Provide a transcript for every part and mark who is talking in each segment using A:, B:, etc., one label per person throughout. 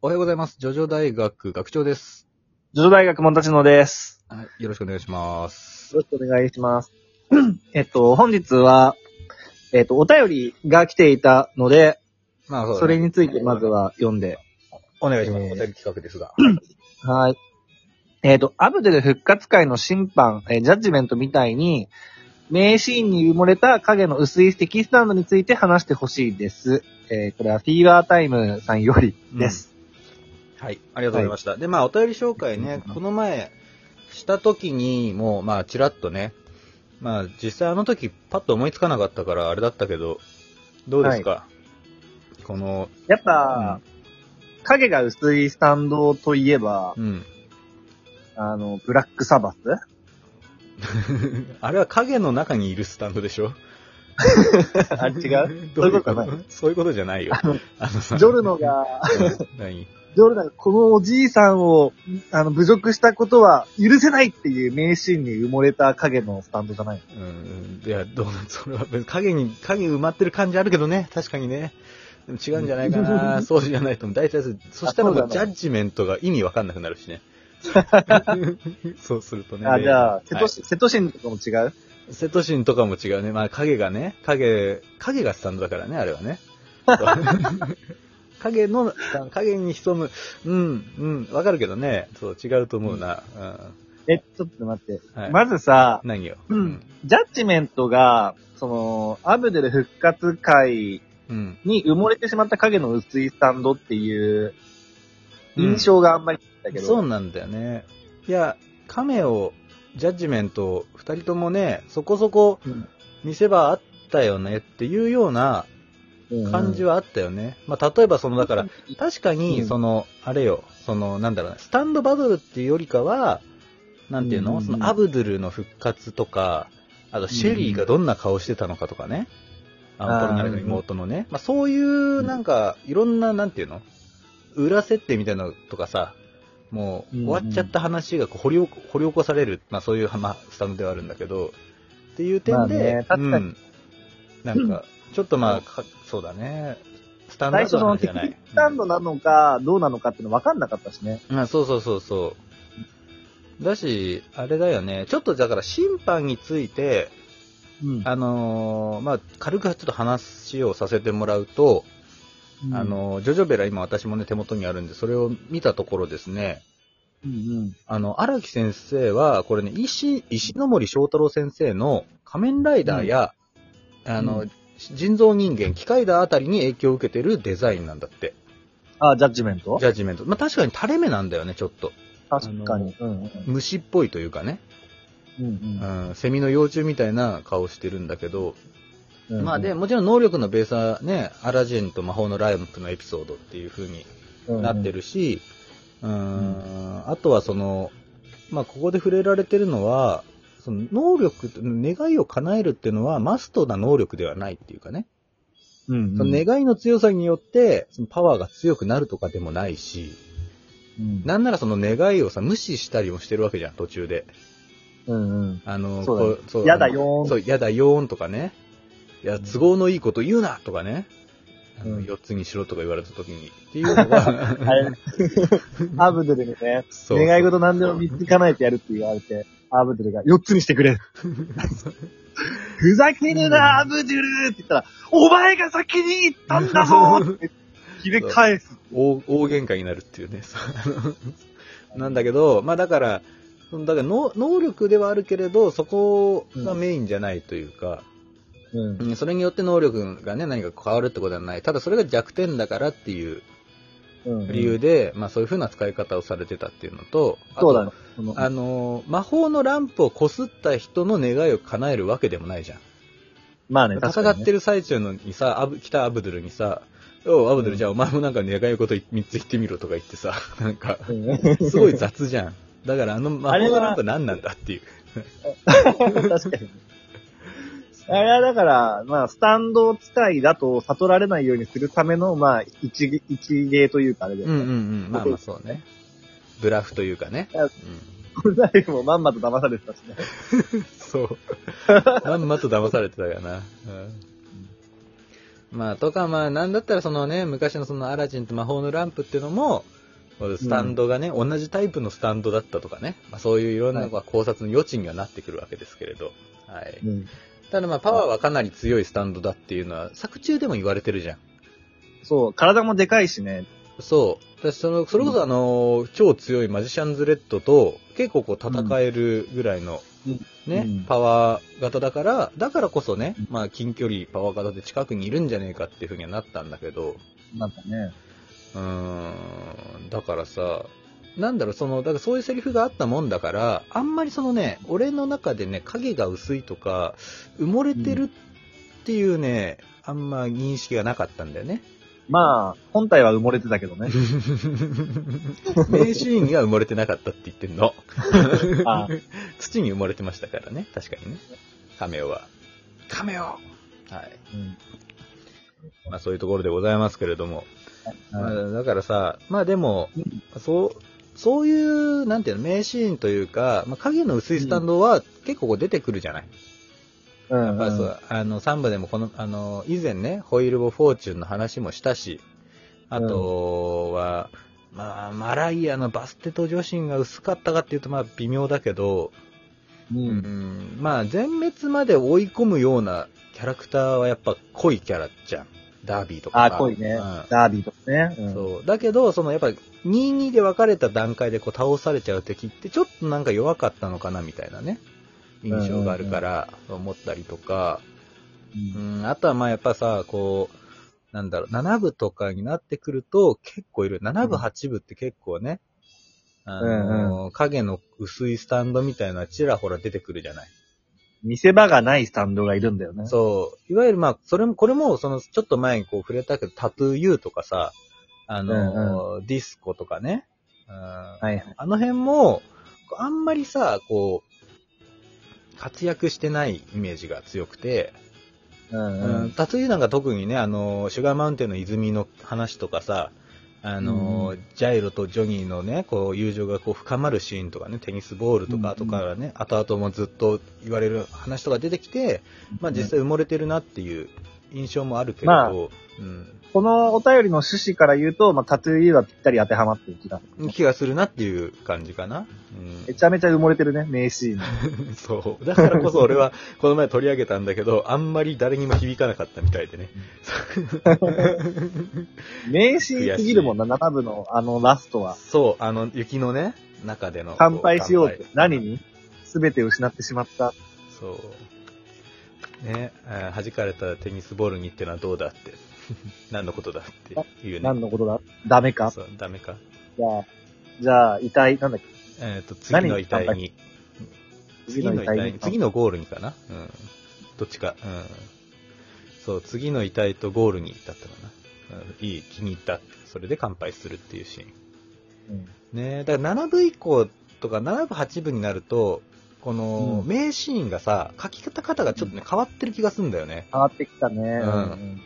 A: おはようございます。ジョジョ大学学長です。
B: ジョジョ大学もんたちのです。
A: はい。よろしくお願いします。
B: よろしくお願いします。えっと、本日は、えっと、お便りが来ていたので、
A: まあ、そね
B: それについてまずは読んで。
A: お願いします。
B: えー
A: お便り企画ですが。
B: はい。えっと、アブデル復活会の審判、えージャッジメントみたいに、名シーンに埋もれた影の薄いテキスタンドについて話してほしいです。えーこれはフィーバータイムさんよりです。
A: はい。ありがとうございました。で、まあ、お便り紹介ね、この前、した時に、もう、まあ、ちらっとね、まあ、実際あの時、パッと思いつかなかったから、あれだったけど、どうですか、この、
B: やっぱ、影が薄いスタンドといえば、
A: うん。
B: あの、ブラックサバス？
A: あれは影の中にいるスタンドでしょ？
B: あれ違う？
A: どういうこと？
B: そういうことか
A: そういうことじゃないよ。あのさ
B: ジョルノが、
A: 何？
B: ジョルノがこのおじいさんを、あの、侮辱したことは許せないっていう名シーンに埋もれた影のスタンドじゃない
A: うん、いや、どう、それは別に影に、影埋まってる感じあるけどね、確かにね。でも違うんじゃないかな、そうじゃないと思う。大体そしたらも
B: そう
A: ジャッジメントが意味わかんなくなるしね。そうするとね。
B: あ、じゃあ、瀬戸
A: はい
B: シ瀬戸シンとかも違う？
A: 瀬戸神とかも違うね。まあ影がね、影、影がスタンドだからね、あれはね。影の、影に潜む、うん、うん、わかるけどね、そう、違うと思うな。
B: え、ちょっと待って。
A: はい
B: まずさ、
A: うん、何よ。
B: うん。ジャッジメントが、その、アブデル復活会
A: うん。
B: に埋もれてしまった影の薄いスタンドっていう印象があんまりだけど。
A: そうなんだよね。いや、カメオ、ジャッジメント、二人ともね、そこそこ
B: うん
A: 見せ場あったよねっていうような
B: うん
A: 感じはあったよね。まあ、例えばその、だから、確か
B: う
A: に、
B: ん。
A: その、あれよ、その、なんだろうな、スタンドバトルっていうよりかは、なんていうの、
B: うんうんうん。
A: その、アブドゥルの復活とか、あと、シェリーがどんな顔してたのかとかね。アンポルナレの妹のね。まあ、そういう、なんか、いろんな、なんていうの？裏設定みたいなのとかさ、もう、
B: うんうん。
A: 終わっちゃった話がこう掘り起こ掘り起こされる、まあ、そういう、まあ、スタンドではあるんだけど、っていう点で、
B: まあね確かに。
A: うん、なんか、ちょっとまあ、かそうだね。スタンドな。
B: スタンドなのか、どうなのかっての分かんなかったしね。
A: うん、そうそうそうそう。だし、あれだよね。ちょっとだから審判について、
B: うん
A: あのーまあ、軽くちょっと話をさせてもらうと、あ、の、ジョジョベラ今私もね手元にあるんで、それを見たところですね、
B: うんうん。
A: あの、荒木先生は、これね、石、石ノ森章太郎先生の仮面ライダーや、あの、
B: うん
A: 人造人間、機械だあたりに影響を受けてるデザインなんだって。
B: あ、ジャッジメント
A: ジャッジメント。まあ、確かに垂れ目なんだよね、ちょっと。
B: 確かに。うんうん
A: 虫っぽいというかね。
B: うんうん
A: うん、セミの幼虫みたいな顔してるんだけど、
B: うん。
A: まあで、もちろん能力のベースはね、アラジンと魔法のライプのエピソードっていう風になって
B: る。
A: るし、うん、あとはその、まあここで触れられてるのは、その能力、願いを叶えるっていうのはマストな能力ではないっていうかね。
B: うん
A: その願いの強さによって、そのパワーが強くなるとかでもないし、
B: うん
A: なんならその願いをさ、無視したりもしてるわけじゃん、途中で。
B: うんうん。
A: あの、
B: そう
A: そう
B: やだよーん
A: そう、やだよーんとかね。いや、都合のいいこと言うなとかね。あの
B: うん
A: 4つにしろとか言われた時に。っていうのが、
B: あ れ、アブドゥルにね、
A: そう
B: 願い事何でも3つ叶えてやるって言われて、アブドゥルが4つにしてくれ。ふざけるな、アブドゥルって言ったら、お前が先に言ったんだぞって切れ返す。
A: 大大喧嘩になるっていうね。なんだけど、まあだから、だから能能力ではあるけれど、そこがメインじゃないというか、
B: うん。
A: うんそれによって能力がね、何か変わるってことはない。ただそれが弱点だからっていう理由で、まあそういう風な使い方をされてたっていうのと、あと
B: そうだね。
A: あのー魔法のランプをこすった人の願いを叶えるわけでもないじゃん。
B: まあね、
A: 戦ってる最中のにさ、アブ、来たアブドゥルにさ、おう、アブドゥル、じゃあお前もなんか願い事3つ言ってみろとか言ってさ、なんか。すごい雑じゃん。だからあの魔法のランプ何なんだっていう。
B: 確かに。あれはだから、まあ、スタンド使いだと悟られないようにするための、まあ、一芸、一芸というかあれで。
A: うんうんうん。まあまあ そうね。ブラフというかね。うん
B: これだけもまんまと騙されてたしね。
A: そう。まんまと騙されてたよな。うんまあ、とか、まあ、なんだったらそのね、昔のそのアラジンと魔法のランプっていうのも、スタンドがね、同じタイプのスタンドだったとかね、まあ、そういういろんな
B: は
A: 考察の余地にはなってくるわけですけれど、はい。
B: うん。
A: ただまあ、パワーはかなり強いスタンドだっていうのは、作中でも言われてるじゃん。
B: そう、体もでかいしね。
A: そう。私その、それこそあの、超強いマジシャンズレッドと、結構こう戦えるぐらいの、ね、
B: うん
A: パワー型だから、だからこそね
B: うん、
A: まあ近距離パワー型で近くにいるんじゃねえかっていうふうにはなったんだけど、
B: なんかね。
A: うーん、だからさ、なんだろう、その、だからそういうセリフがあったもんだから、あんまりそのね、俺の中でね、影が薄いとか、埋もれてるっていうね、あんま認識がなかったんだよね。
B: まあ、本体は埋もれてたけどね。
A: 名シーンには埋もれてなかったって言ってんの。
B: あ
A: 土に埋もれてましたからね、確かにね。カメオは。カメオはい。
B: うん。
A: まあそういうところでございますけれども。ま
B: はい
A: あ、だからさ、まあでも、そう、そういう、なんていうの、名シーンというか、まあ、影の薄いスタンドは結構こう出てくるじゃない。
B: うん。
A: やっぱりそう、あの、サンバでもこの、あの、以前ね、ホイール・ボ・フォーチュンの話もしたし、あとは、まあ、マライアのバステト女子が薄かったかっていうと、まあ、微妙だけど、
B: う。
A: うんん、まあ、全滅まで追い込むようなキャラクターはやっぱ濃いキャラじゃん。ダービーとか
B: あ、
A: さ。
B: 濃いね。
A: うん
B: ダービーとかね。うん
A: そう。だけど、そのやっぱり2-2で分かれた段階でこう倒されちゃう敵ってちょっとなんか弱かったのかなみたいなね、印象があるから思ったりとか、
B: うん
A: うん、あとはまあやっぱさ、こう、なんだろう、7部とかになってくると結構いる。7部、
B: うん
A: 8部って結構ね、あのー影の薄いスタンドみたいなちらほら出てくるじゃない。
B: 見せ場がないスタンドがいるんだよね。
A: そう。いわゆるまあ、それも、これも、その、ちょっと前にこう触れたけど、タトゥー U とかさ、あのーディスコとかね。うん
B: はいはい。
A: あの辺も、あんまりさ、こう、活躍してないイメージが強くて、
B: うん
A: うん
B: うん。
A: タトゥー U なんか特にね、あのー、シュガーマウンテンの泉の話とかさ、あのー
B: うん。
A: ジャイロとジョニーのね、こう、友情がこう深まるシーンとかね、テニスボールとか、
B: うん
A: 後からね、後々もずっと言われる話とか出てきて、まあ実際埋もれてるなっていう印象もあるけれど、
B: まあ
A: うん、
B: このお便りの趣旨から言うと、まあ、タトゥー U はぴったり当てはまってる気がする。
A: 気がするなっていう感じかな。
B: めちゃめちゃ埋もれてるね、名シーン。
A: うん、そう。だからこそ俺は この前取り上げたんだけど、あんまり誰にも響かなかったみたいでね。
B: 名シーンすぎるもんな、7部のあのラストは。
A: そう、あの雪のね、中での。
B: 乾杯しようって。何に？すべて失ってしまった。
A: そう。ね、弾かれたテニスボールにってのはどうだって。何のことだっていうね。
B: 何のことだ？ダメか？
A: そう、ダメか。
B: じゃあ、じゃあ、遺体、なんだっけ？
A: えっ、と、次の遺体に。次の遺体に、
B: に
A: 次のゴールにかな？うん。どっちか。うん。そう、次の遺体とゴールにだったかな。うん、いい、気に入った。それで乾杯するっていうシーン。
B: うん
A: ねだから7部以降とか7部8部になると、この
B: うん。
A: 名シーンがさ、書き方方がちょっとね、変わってる気がするんだよね。
B: 変わってきたね。
A: ん。
B: うん。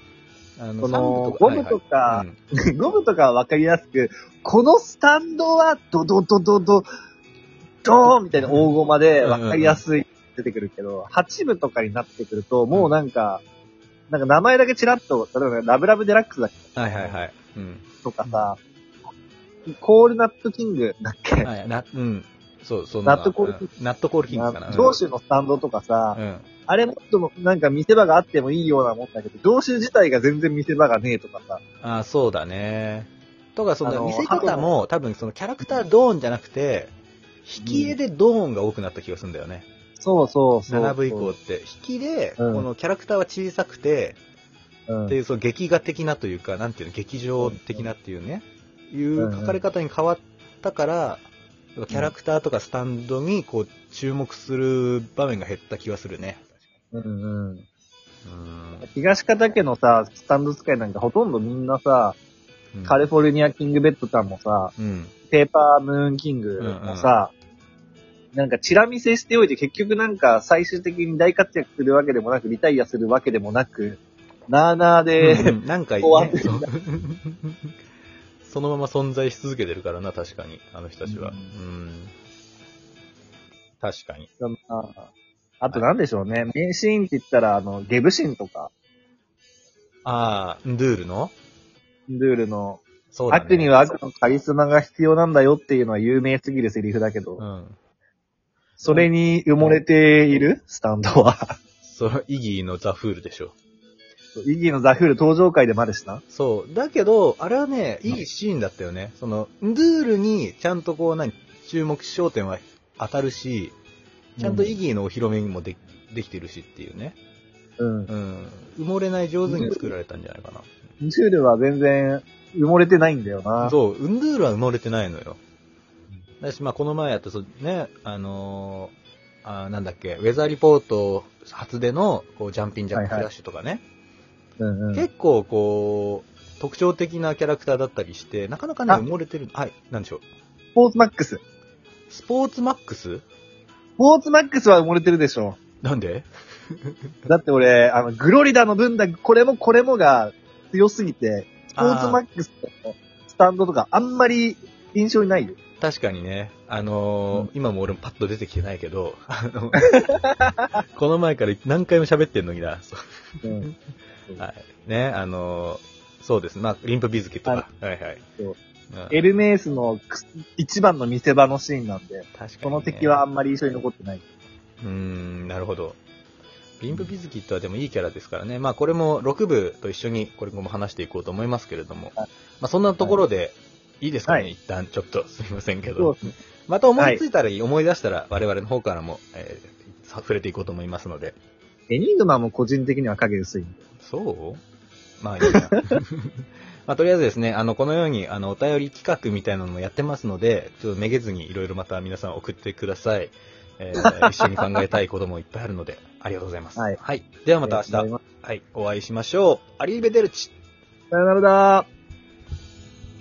A: あの
B: そのゴムとか
A: はいはい。うん。
B: ゴムとかはわかりやすく、このスタンドはドドドドド、ドーンみたいな大駒でわかりやすい出てくるけど、8部とかになってくると、もうなんか、なんか名前だけチラッと、例えばラブラブデラックスだっけ？
A: はいはいはい。うん。
B: とかさ、コールナットキングだっけ、
A: はい、な、うん。そう、そん
B: ナットコール
A: うんナットコールキングかな。
B: 上州のスタンドとかさ、
A: うん。
B: あれもっともなんか見せ場があってもいいようなもんだけど、上州自体が全然見せ場がねえとかさ、
A: ああ、そうだね。とか、そ
B: あの
A: の見せ方も多分そのキャラクタードーンじゃなくて、引き絵でドーンが多くなった気がするんだよね。
B: そうそうそう。
A: 7部以降って。引きで、こ
B: うん
A: のキャラクターは小さくて、
B: うん
A: っていう、その劇画的なというか、なんていうの、劇場的なっていうね、いう書かれ方に変わったから、キャラクターとかスタンドにこう注目する場面が減った気がするね。
B: うんうん。
A: うん。
B: 東方家のさ、スタンド使いなんかほとんどみんなさ、カリフォルニアキングベッドさんもさ、
A: うん。
B: ペーパームーンキングもさ、なんかチラ見せしておいて結局なんか最終的に大活躍するわけでもなく、リタイアするわけでもなく、なーなーで、
A: うんなんかいいね そのまま存在し続けてるからな、確かに、あの人たちは。
B: う
A: うん。確かに。
B: ああとなんでしょうね、名シーンって言ったら、あの、ゲブシーンとか、
A: あー、ンドゥールの？
B: ルールの、
A: そうだね。
B: 悪には悪のカリスマが必要なんだよっていうのは有名すぎるセリフだけど、
A: うん。
B: それに埋もれている？スタンドは。
A: それ、イギーのザ・フールでしょ。
B: イギーのザフール登場回でもあるしな。
A: そう。だけど、あれはね、いいシーンだったよね。その、ンドゥールにちゃんとこう、何、注目焦点は当たるし、ちゃんとイギーのお披露目にもでできてるしっていうね。
B: うん。
A: うん。埋もれない上手に作られたんじゃないかな。
B: ンドゥールは全然埋もれてないんだよな。
A: そう、ウンドゥールは埋もれてないのよ。だし、まあ、この前やった、そうね、あのーあーなんだっけ、ウェザーリポート初での、こう、ジャンピンジャックフラッシュとかね、
B: うんうん。
A: 結構、こう、特徴的なキャラクターだったりして、なかなかね、
B: あ
A: 埋もれてる。はい、なんでしょう。
B: スポーツマックス。
A: スポーツマックス？
B: スポーツマックスは埋もれてるでしょ。
A: なんで？
B: だって俺、あの、グロリダの分だけ、これもこれもが強すぎて、スポーツマックスのスタンドとかあんまり印象にないよ。
A: 確かにね、あのー今も俺もパッと出てきてないけど、あの この前から何回も喋ってんのにな。う
B: ん。
A: はい。ね、あのーそうです。まあ、リンプビズキットか。はい、はい、
B: エルメースのく一番の見せ場のシーンなんで、
A: 確かに、ね。
B: この敵はあんまり印象に残ってない。
A: うーん、なるほど。リンプビズキットはでもいいキャラですからね。まあこれも6部と一緒にこれも話していこうと思いますけれども。
B: はい
A: まあそんなところで、いいですかね、
B: はい
A: 一旦ちょっとすいませんけど。また思いついたら、思い出したら我々の方からも、えーさ触れていこうと思いますので。
B: エニグマも個人的には影薄い。
A: そう？まあいいな。まあとりあえずですね、あの、このように、あの、お便り企画みたいなのもやってますので、ちょっとめげずにいろいろまた皆さん送ってください。えー 一緒に考えたいこともいっぱいあるので、ありがとうございます。
B: はい
A: ではまた明日はい、お会いしましょう。アリーベデルチ。
B: さよならだー。